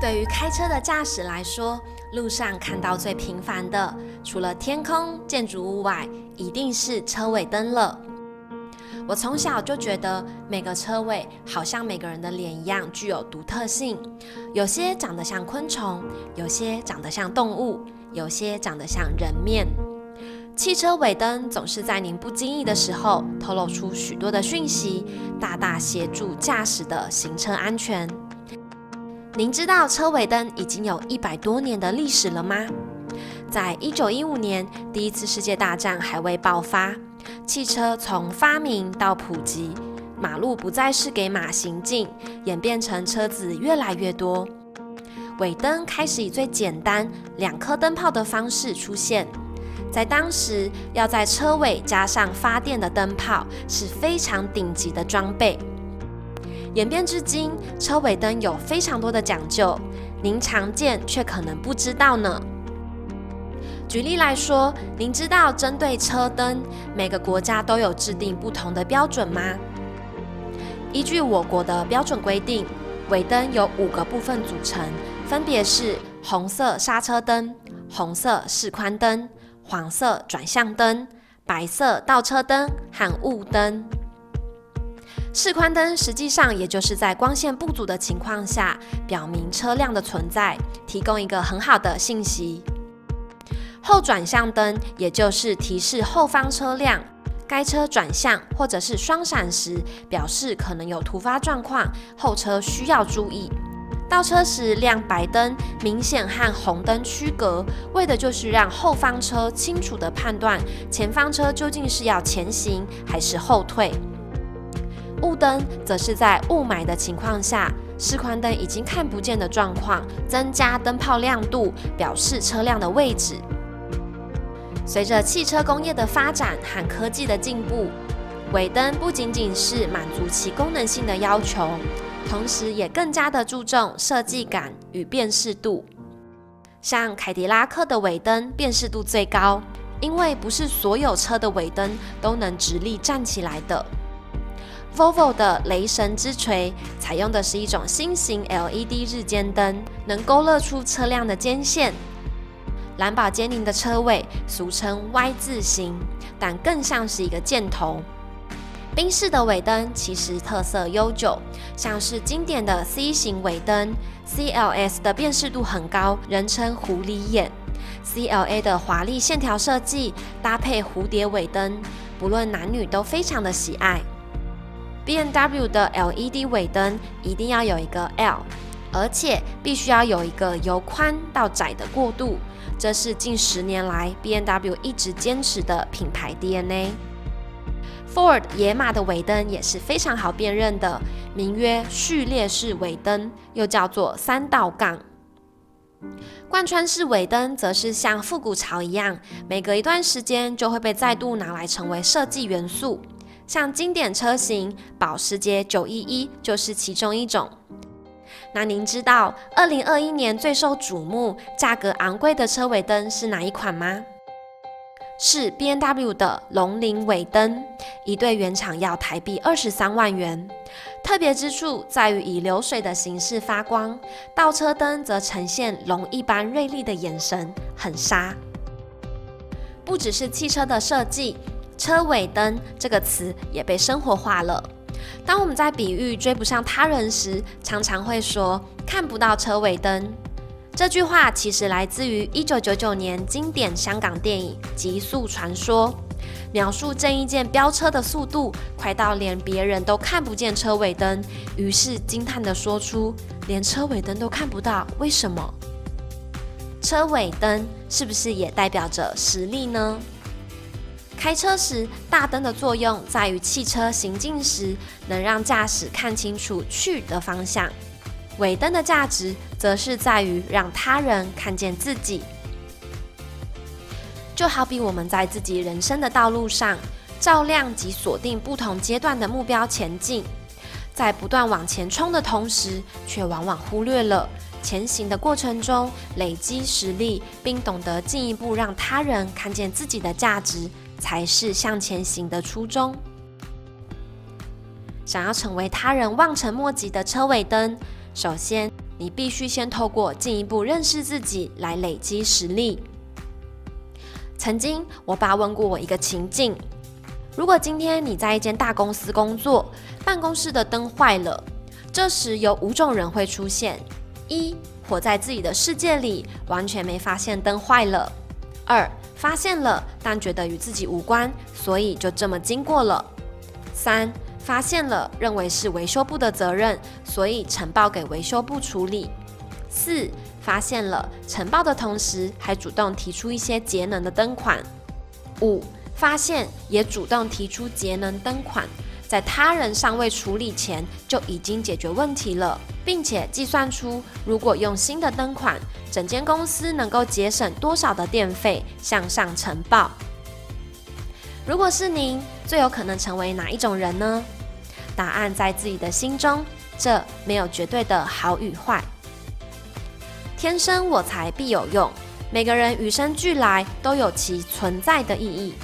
对于开车的驾驶来说，路上看到最频繁的，除了天空、建筑物外，一定是车尾灯了。我从小就觉得每个车尾好像每个人的脸一样具有独特性，有些长得像昆虫，有些长得像动物，有些长得像人面。汽车尾灯总是在您不经意的时候透露出许多的讯息，大大协助驾驶的行车安全。您知道车尾灯已经有一百多年的历史了吗？在一九一五年，第一次世界大战还未爆发。汽车从发明到普及，马路不再是给马行进，演变成车子越来越多。尾灯开始以最简单两颗灯泡的方式出现，在当时要在车尾加上发电的灯泡是非常顶级的装备。演变至今，车尾灯有非常多的讲究，您常见却可能不知道呢。举例来说，您知道针对车灯，每个国家都有制定不同的标准吗？依据我国的标准规定，尾灯有五个部分组成，分别是红色刹车灯、红色示宽灯、黄色转向灯、白色倒车灯和雾灯。示宽灯实际上也就是在光线不足的情况下，表明车辆的存在，提供一个很好的信息。后转向灯，也就是提示后方车辆该车转向或者是双闪时，表示可能有突发状况，后车需要注意。倒车时亮白灯，明显和红灯区隔，为的就是让后方车清楚地判断前方车究竟是要前行还是后退。雾灯则是在雾霾的情况下，示宽灯已经看不见的状况，增加灯泡亮度，表示车辆的位置。随着汽车工业的发展和科技的进步，尾灯不仅仅是满足其功能性的要求，同时也更加的注重设计感与辨识度。像凯迪拉克的尾灯辨识度最高，因为不是所有车的尾灯都能直立站起来的。Volvo 的雷神之锤采用的是一种新型 LED 日间灯，能勾勒出车辆的肩线。蓝宝坚尼的车尾俗称 Y 字形，但更像是一个箭头。宾士的尾灯其实特色悠久，像是经典的 C 型尾灯，CLS 的辨识度很高，人称狐狸眼。CLA 的华丽线条设计搭配蝴蝶尾灯，不论男女都非常的喜爱。B N W 的 LED 尾灯一定要有一个 L，而且必须要有一个由宽到窄的过渡。这是近十年来 B N W 一直坚持的品牌 DNA。Ford 野马的尾灯也是非常好辨认的，名曰序列式尾灯，又叫做三道杠。贯穿式尾灯则是像复古潮一样，每隔一段时间就会被再度拿来成为设计元素，像经典车型保时捷911就是其中一种。那您知道二零二一年最受瞩目、价格昂贵的车尾灯是哪一款吗？是 B N W 的龙鳞尾灯，一对原厂要台币二十三万元。特别之处在于以流水的形式发光，倒车灯则呈现龙一般锐利的眼神，很杀。不只是汽车的设计，车尾灯这个词也被生活化了。当我们在比喻追不上他人时，常常会说看不到车尾灯。这句话其实来自于一九九九年经典香港电影《极速传说》，描述郑伊健飙车的速度快到连别人都看不见车尾灯，于是惊叹地说出：“连车尾灯都看不到，为什么？”车尾灯是不是也代表着实力呢？开车时，大灯的作用在于汽车行进时能让驾驶看清楚去的方向；尾灯的价值则是在于让他人看见自己。就好比我们在自己人生的道路上照亮及锁定不同阶段的目标前进，在不断往前冲的同时，却往往忽略了前行的过程中累积实力，并懂得进一步让他人看见自己的价值。才是向前行的初衷。想要成为他人望尘莫及的车尾灯，首先你必须先透过进一步认识自己来累积实力。曾经，我爸问过我一个情境：如果今天你在一间大公司工作，办公室的灯坏了，这时有五种人会出现：一、活在自己的世界里，完全没发现灯坏了；二、发现了，但觉得与自己无关，所以就这么经过了；三。发现了，认为是维修部的责任，所以呈报给维修部处理。四发现了，呈报的同时还主动提出一些节能的灯款。五发现也主动提出节能灯款，在他人尚未处理前就已经解决问题了，并且计算出如果用新的灯款，整间公司能够节省多少的电费，向上呈报。如果是您，最有可能成为哪一种人呢？答案在自己的心中，这没有绝对的好与坏。天生我材必有用，每个人与生俱来都有其存在的意义。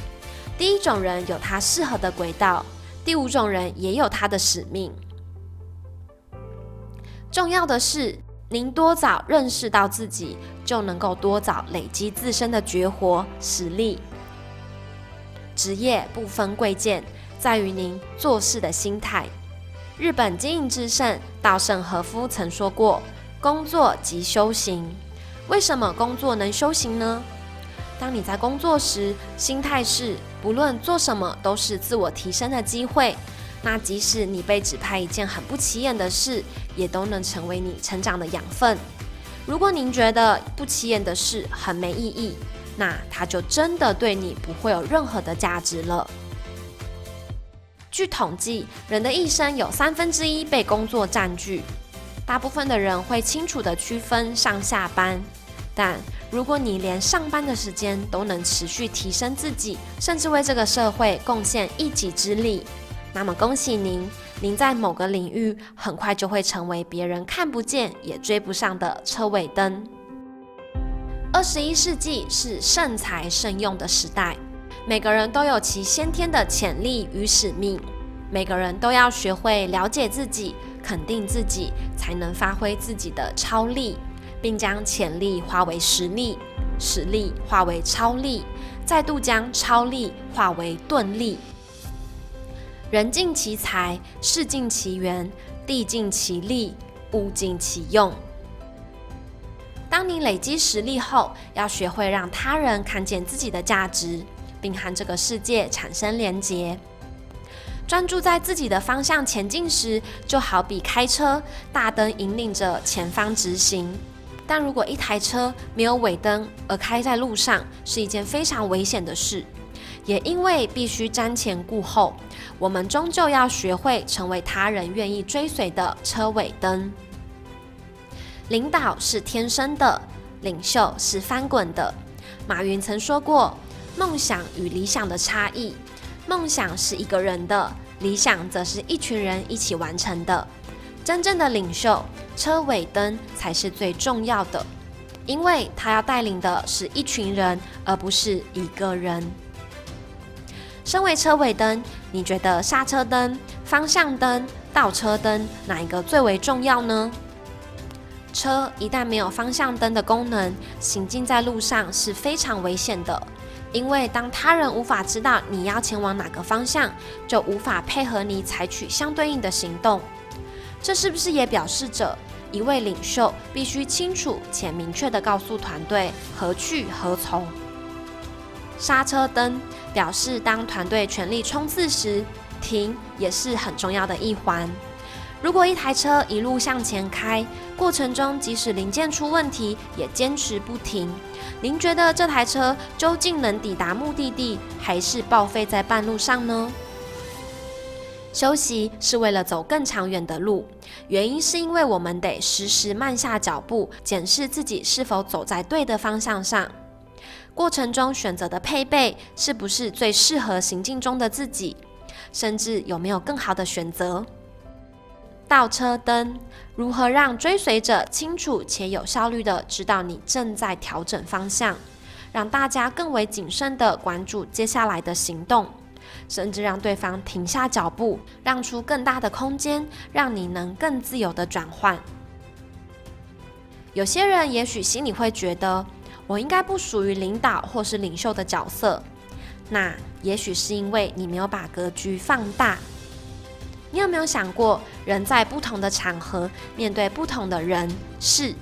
第一种人有他适合的轨道，第五种人也有他的使命。重要的是，您多早认识到自己，就能够多早累积自身的绝活实力。职业不分贵贱。在于您做事的心态。日本经营之圣稻盛和夫曾说过：“工作即修行。”为什么工作能修行呢？当你在工作时，心态是不论做什么都是自我提升的机会。那即使你被指派一件很不起眼的事，也都能成为你成长的养分。如果您觉得不起眼的事很没意义，那它就真的对你不会有任何的价值了。据统计，人的一生有三分之一被工作占据。大部分的人会清楚地区分上下班，但如果你连上班的时间都能持续提升自己，甚至为这个社会贡献一己之力，那么恭喜您，您在某个领域很快就会成为别人看不见也追不上的车尾灯。二十一世纪是盛才盛用的时代。每个人都有其先天的潜力与使命，每个人都要学会了解自己、肯定自己，才能发挥自己的超力，并将潜力化为实力，实力化为超力，再度将超力化为钝力。人尽其才，事尽其源，地尽其力，物尽其用。当你累积实力后，要学会让他人看见自己的价值。并和这个世界产生连结。专注在自己的方向前进时，就好比开车，大灯引领着前方直行。但如果一台车没有尾灯而开在路上，是一件非常危险的事。也因为必须瞻前顾后，我们终究要学会成为他人愿意追随的车尾灯。领导是天生的，领袖是翻滚的。马云曾说过。梦想与理想的差异，梦想是一个人的，理想则是一群人一起完成的。真正的领袖，车尾灯才是最重要的，因为他要带领的是一群人，而不是一个人。身为车尾灯，你觉得刹车灯、方向灯、倒车灯哪一个最为重要呢？车一旦没有方向灯的功能，行进在路上是非常危险的。因为当他人无法知道你要前往哪个方向，就无法配合你采取相对应的行动。这是不是也表示着一位领袖必须清楚且明确地告诉团队何去何从？刹车灯表示当团队全力冲刺时，停也是很重要的一环。如果一台车一路向前开，过程中即使零件出问题，也坚持不停。您觉得这台车究竟能抵达目的地，还是报废在半路上呢？休息是为了走更长远的路，原因是因为我们得时时慢下脚步，检视自己是否走在对的方向上。过程中选择的配备是不是最适合行进中的自己，甚至有没有更好的选择？倒车灯如何让追随者清楚且有效率地知道你正在调整方向，让大家更为谨慎地关注接下来的行动，甚至让对方停下脚步，让出更大的空间，让你能更自由地转换。有些人也许心里会觉得，我应该不属于领导或是领袖的角色。那也许是因为你没有把格局放大。你有没有想过，人在不同的场合，面对不同的人事，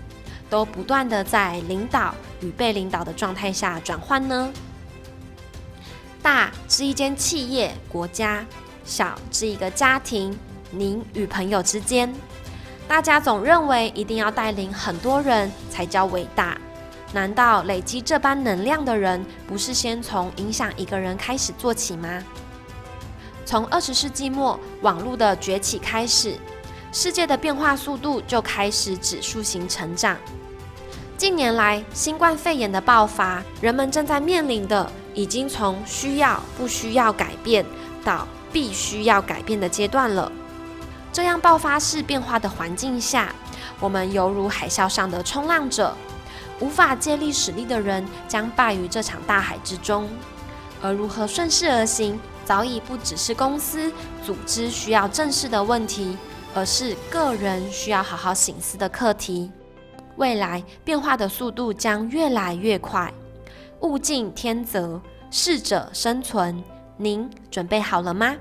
都不断的在领导与被领导的状态下转换呢？大是一间企业、国家，小是一个家庭，您与朋友之间。大家总认为一定要带领很多人才叫伟大，难道累积这般能量的人，不是先从影响一个人开始做起吗？从二十世纪末网络的崛起开始，世界的变化速度就开始指数型成长。近年来，新冠肺炎的爆发，人们正在面临的已经从需要不需要改变到必须要改变的阶段了。这样爆发式变化的环境下，我们犹如海啸上的冲浪者，无法借力使力的人将败于这场大海之中。而如何顺势而行？早已不只是公司、组织需要正视的问题，而是个人需要好好醒思的课题。未来变化的速度将越来越快，物竞天择，适者生存。您准备好了吗？